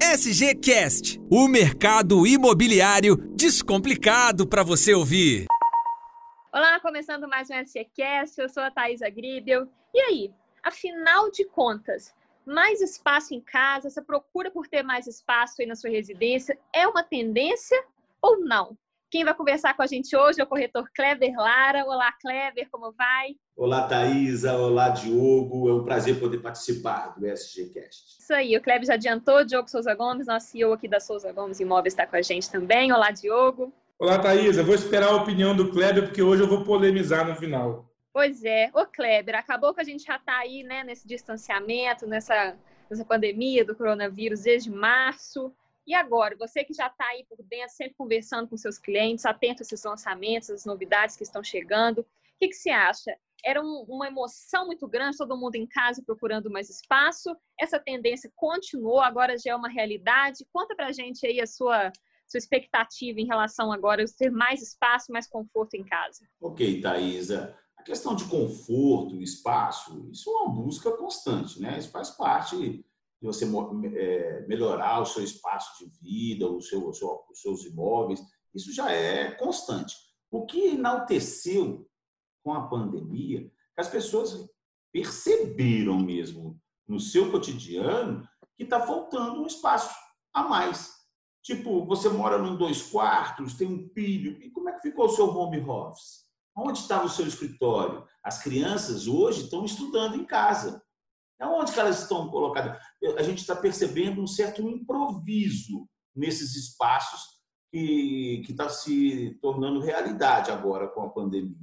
SGCast, o mercado imobiliário descomplicado para você ouvir. Olá, começando mais um SGCast, eu sou a Thaisa Gribel. E aí, afinal de contas, mais espaço em casa, essa procura por ter mais espaço aí na sua residência é uma tendência ou não? Quem vai conversar com a gente hoje é o corretor Kleber Lara. Olá, Kleber, como vai? Olá, Thaisa. Olá, Diogo. É um prazer poder participar do SGCast. Isso aí, o Kleber já adiantou. Diogo Souza Gomes, nosso CEO aqui da Souza Gomes Imóveis, está com a gente também. Olá, Diogo. Olá, Thaisa. Vou esperar a opinião do Kleber, porque hoje eu vou polemizar no final. Pois é. Ô, Kleber, acabou que a gente já está aí né, nesse distanciamento, nessa, nessa pandemia do coronavírus desde março. E agora, você que já está aí por dentro, sempre conversando com seus clientes, atento a esses lançamentos, as novidades que estão chegando, o que, que você acha? Era um, uma emoção muito grande, todo mundo em casa procurando mais espaço. Essa tendência continuou, agora já é uma realidade. Conta para a gente aí a sua, sua expectativa em relação agora a ter mais espaço, mais conforto em casa. Ok, Thaisa. A questão de conforto, espaço, isso é uma busca constante, né? Isso faz parte de você é, melhorar o seu espaço de vida, o seu, o seu, os seus imóveis, isso já é constante. O que enalteceu com a pandemia, as pessoas perceberam mesmo no seu cotidiano que está faltando um espaço a mais. Tipo, você mora num dois quartos, tem um filho, e como é que ficou o seu home office? Onde estava o seu escritório? As crianças hoje estão estudando em casa. Onde que elas estão colocadas? A gente está percebendo um certo improviso nesses espaços que está se tornando realidade agora com a pandemia.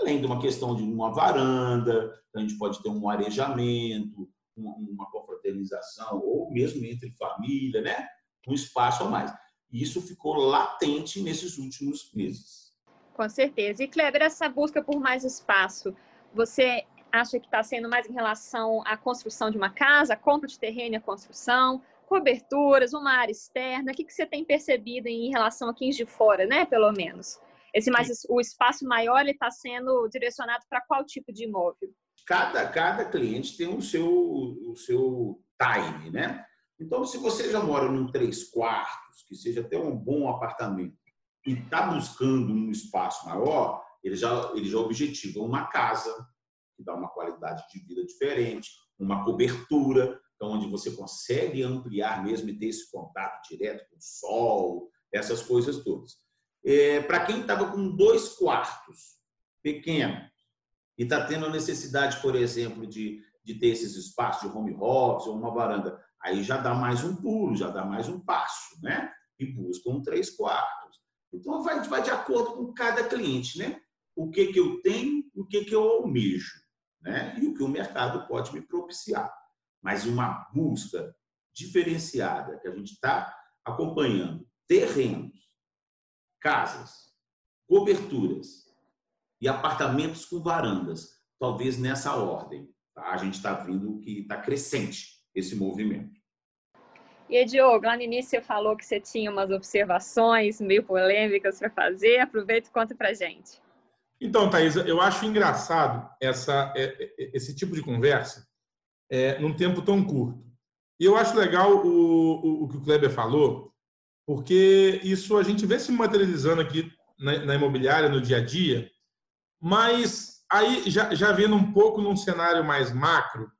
Além de uma questão de uma varanda, a gente pode ter um arejamento, uma, uma confraternização, ou mesmo entre família, né? um espaço a mais. E isso ficou latente nesses últimos meses. Com certeza. E, Kleber, essa busca por mais espaço, você acha que está sendo mais em relação à construção de uma casa, a compra de terreno e a construção, coberturas, uma área externa? O que, que você tem percebido em relação a quem de fora, né? Pelo menos. Esse mais, o espaço maior está sendo direcionado para qual tipo de imóvel? Cada, cada cliente tem o seu, o seu time, né? Então, se você já mora num três quartos, que seja até um bom apartamento, e está buscando um espaço maior, ele já, ele já objetiva uma casa, que dá uma qualidade de vida diferente, uma cobertura, então, onde você consegue ampliar mesmo e ter esse contato direto com o sol, essas coisas todas. É, Para quem estava com dois quartos pequenos e está tendo a necessidade, por exemplo, de, de ter esses espaços de home office ou uma varanda, aí já dá mais um pulo, já dá mais um passo, né? E busca um três quartos. Então, vai, vai de acordo com cada cliente, né? O que, que eu tenho, o que, que eu almejo né? e o que o mercado pode me propiciar. Mas uma busca diferenciada que a gente está acompanhando terrenos, casas, coberturas e apartamentos com varandas, talvez nessa ordem. Tá? A gente está vendo que está crescente esse movimento. E Diogo, lá no início você falou que você tinha umas observações meio polêmicas para fazer. Aproveita e conta para gente. Então, Thaisa, eu acho engraçado essa, é, é, esse tipo de conversa é, num tempo tão curto. E eu acho legal o, o, o, que o Kleber falou, porque isso a gente vê se materializando aqui na, na imobiliária, no dia a dia, mas aí, já, já vendo um pouco num cenário mais macro,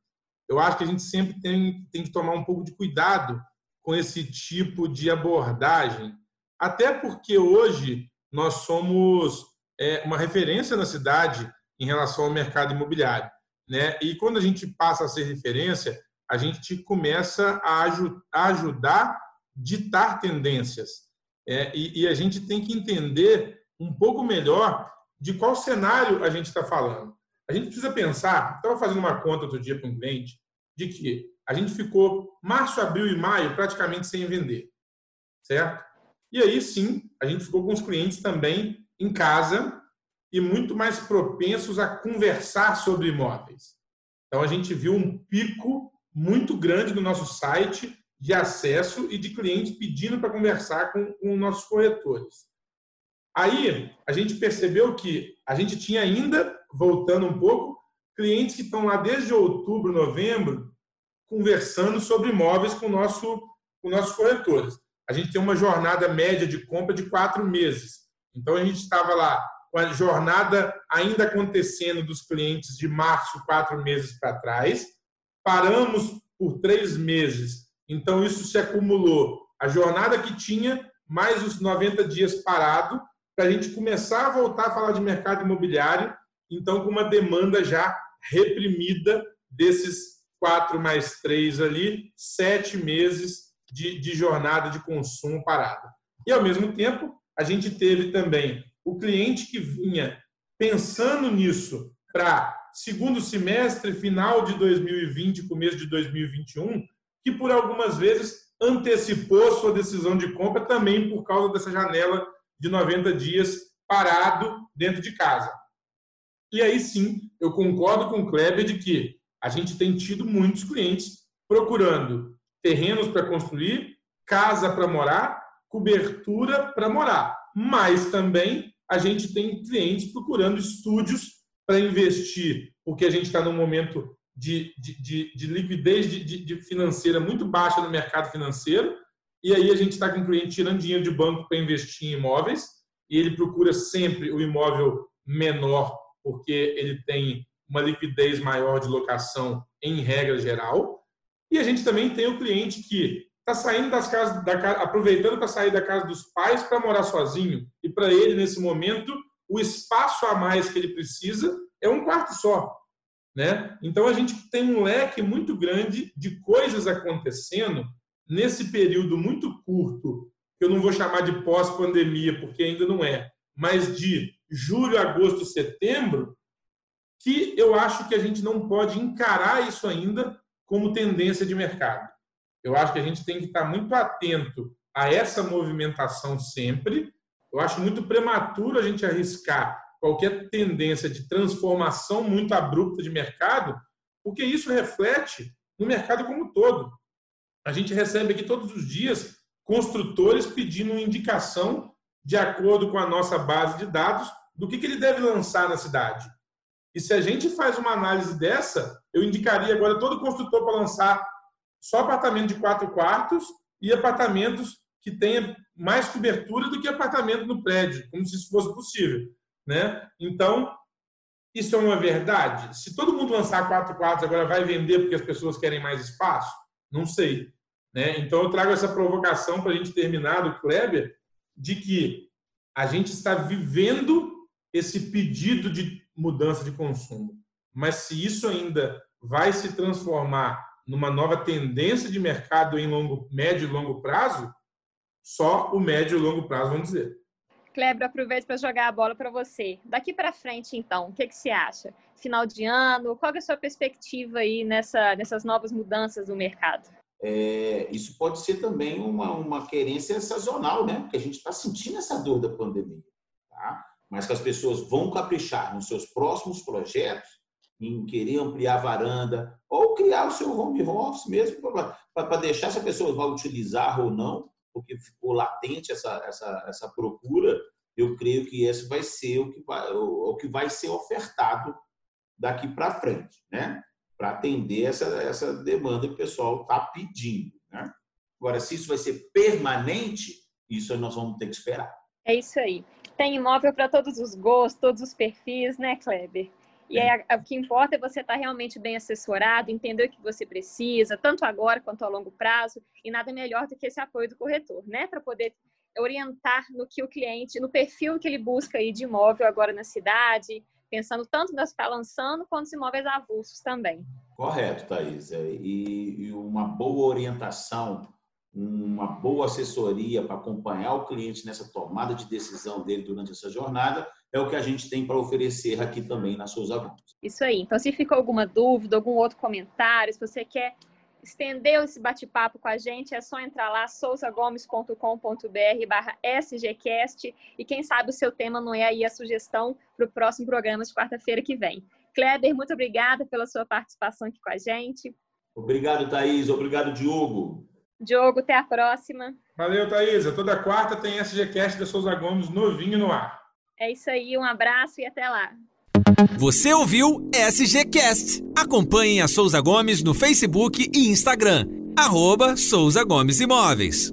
eu acho que a gente sempre tem, tem que tomar um pouco de cuidado com esse tipo de abordagem, até porque hoje nós somos é, uma referência na cidade em relação ao mercado imobiliário. Né? E quando a gente passa a ser referência, a gente começa a, a ajudar a ditar tendências. É, e, e, a gente tem que entender um pouco melhor de qual cenário a gente está falando. A gente precisa pensar, estava fazendo uma conta outro dia com um cliente, de que a gente ficou março, abril e maio praticamente sem vender, certo? E aí sim, a gente ficou com os clientes também em casa e muito mais propensos a conversar sobre imóveis. Então, a gente viu um pico muito grande no nosso site de acesso e de clientes pedindo para conversar com, com nossos corretores. Aí, a gente percebeu que a gente tinha ainda, voltando um pouco, clientes que estão lá desde outubro, novembro, conversando sobre imóveis com nosso, com nossos corretores. A gente tem uma jornada média de compra de quatro meses. Então, a gente estava lá com a jornada ainda acontecendo dos clientes de março, quatro meses para trás. Paramos por três meses. Então, isso se acumulou. A jornada que tinha, mais os 90 dias parado, para a gente começar a voltar a falar de mercado imobiliário, então com uma demanda já reprimida desses quatro mais três ali, sete meses de, de jornada de consumo parada. E, ao mesmo tempo, a gente teve também o cliente que vinha pensando nisso para segundo semestre, final de 2020, começo de 2021, que por algumas vezes antecipou sua decisão de compra também por causa dessa janela de 90 dias parado dentro de casa. E aí sim, eu concordo com o Kleber de que a gente tem tido muitos clientes procurando terrenos para construir, casa para morar, cobertura para morar. Mas também a gente tem clientes procurando estúdios para investir, porque a gente está num momento de, de, de, de liquidez de, financeira muito baixa no mercado financeiro, e aí a gente está com o cliente tirando dinheiro de banco para investir em imóveis, e ele procura sempre o imóvel menor, porque ele tem uma liquidez maior de locação em regra geral. E a gente também tem o cliente que está saindo das casas, da, aproveitando para sair da casa dos pais para morar sozinho. E para ele, nesse momento, o espaço a mais que ele precisa é um quarto só. Né? Então a gente tem um leque muito grande de coisas acontecendo nesse período muito curto, que eu não vou chamar de pós-pandemia, porque ainda não é, mas de julho, agosto, setembro, que eu acho que a gente não pode encarar isso ainda como tendência de mercado. Eu acho que a gente tem que estar muito atento a essa movimentação sempre. Eu acho muito prematuro a gente arriscar qualquer tendência de transformação muito abrupta de mercado, porque isso reflete no mercado como um todo. A gente recebe aqui todos os dias construtores pedindo indicação de acordo com a nossa base de dados do que, que ele deve lançar na cidade. E se a gente faz uma análise dessa, eu indicaria agora todo construtor para lançar só apartamento de quatro quartos e apartamentos que tenha mais cobertura do que apartamento no prédio, como se isso fosse possível. Né? Então, isso é uma verdade? Se todo mundo lançar quatro quartos agora vai vender porque as pessoas querem mais espaço? Não sei. Né? Então, eu trago essa provocação para a gente terminar do Kleber, de que a gente está vivendo esse pedido de mudança de consumo. Mas se isso ainda vai se transformar numa nova tendência de mercado em longo, médio e longo prazo, só o médio e longo prazo vão dizer. Kleber, aproveito para jogar a bola para você. Daqui para frente, então, o que, que você acha? Final de ano, qual é a sua perspectiva aí nessa, nessas novas mudanças do mercado? É, isso pode ser também uma, uma querência sazonal, né? Porque a gente está sentindo essa dor da pandemia. Tá? mas que as pessoas vão caprichar nos seus próximos projetos, em querer ampliar a varanda, ou criar o seu home office mesmo, para deixar se a pessoa vai utilizar ou não, porque ficou latente essa, essa, essa procura, eu creio que esse vai ser o que vai, o, o que vai ser ofertado daqui para frente, né? para atender essa, essa demanda que o pessoal está pedindo. Né? Agora, se isso vai ser permanente, isso nós vamos ter que esperar. É isso aí tem imóvel para todos os gostos, todos os perfis, né, Kleber? E aí, o que importa é você estar tá realmente bem assessorado, entender o que você precisa, tanto agora quanto a longo prazo, e nada melhor do que esse apoio do corretor, né? Para poder orientar no que o cliente, no perfil que ele busca aí de imóvel agora na cidade, pensando tanto das que está lançando quanto os imóveis avulsos também. Correto, Thaís. É, e uma boa orientação uma boa assessoria para acompanhar o cliente nessa tomada de decisão dele durante essa jornada, é o que a gente tem para oferecer aqui também na Souza Gomes. Isso aí. Então, se ficou alguma dúvida, algum outro comentário, se você quer estender esse bate-papo com a gente, é só entrar lá, souzagomes.com.br barra sgcast e quem sabe o seu tema não é aí a sugestão para o próximo programa de quarta-feira que vem. Kleber, muito obrigada pela sua participação aqui com a gente. Obrigado, Thaís. Obrigado, Diogo. Diogo, até a próxima. Valeu, Thaisa. Toda quarta tem SGCast da Souza Gomes novinho no ar. É isso aí, um abraço e até lá. Você ouviu SGCast. Acompanhem a Souza Gomes no Facebook e Instagram. Arroba Souza Gomes Imóveis.